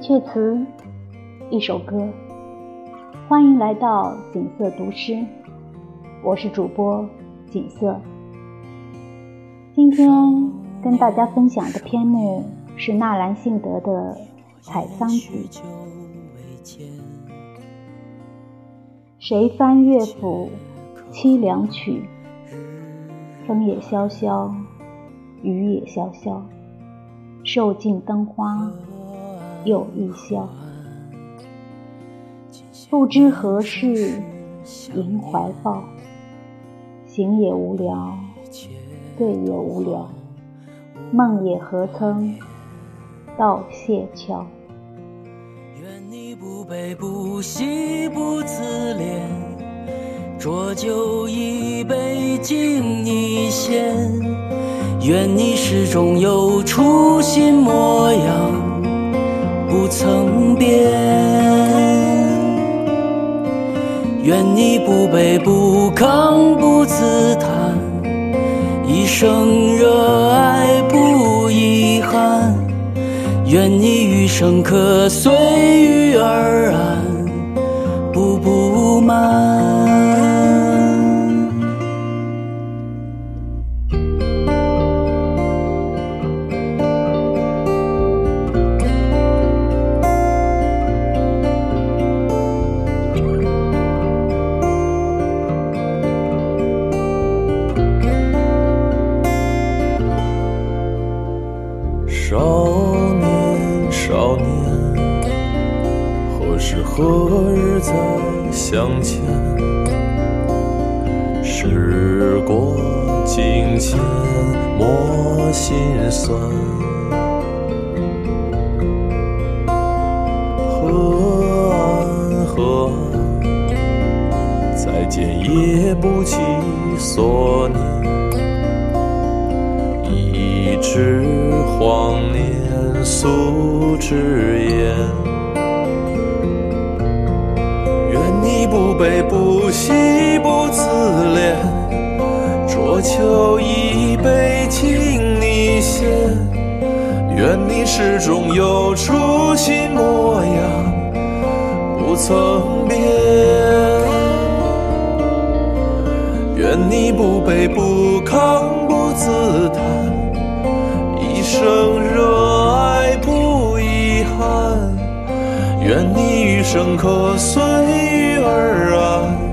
阙词，一首歌。欢迎来到锦瑟读诗，我是主播锦瑟。今天跟大家分享的篇目是纳兰性德的《采桑子》。谁翻乐府凄凉曲？风也萧萧，雨也萧萧，受尽灯花又一宵。不知何事萦怀抱，行也无聊，醉也无聊，梦也何曾到谢桥。愿你不悲不喜不自怜，浊酒一杯敬你先。愿你始终有初心模样，不曾变。愿你不卑不亢不自叹，一生热爱不遗憾。愿你余生可随遇而安，步步慢。是何日再相见？时过境迁，莫心酸。河岸河岸，再见也不及所念。一纸荒年素纸烟。不悲不喜不自怜，浊酒一杯敬你先。愿你始终有初心模样，不曾变。愿你不卑不亢不自愿你余生可随遇而安。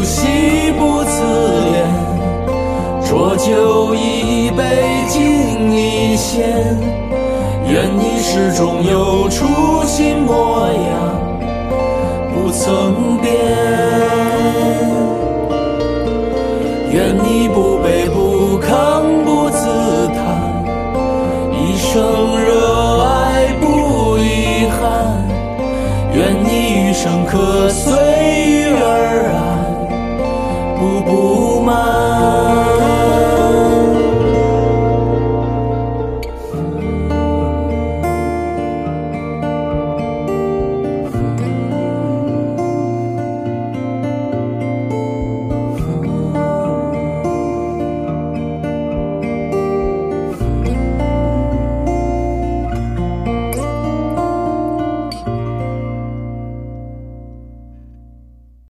不喜不自怜，浊酒一杯敬你先。愿你始终有初心模样，不曾变。愿你不卑不亢不自叹，一生热爱不遗憾。愿你余生可随遇。步步慢。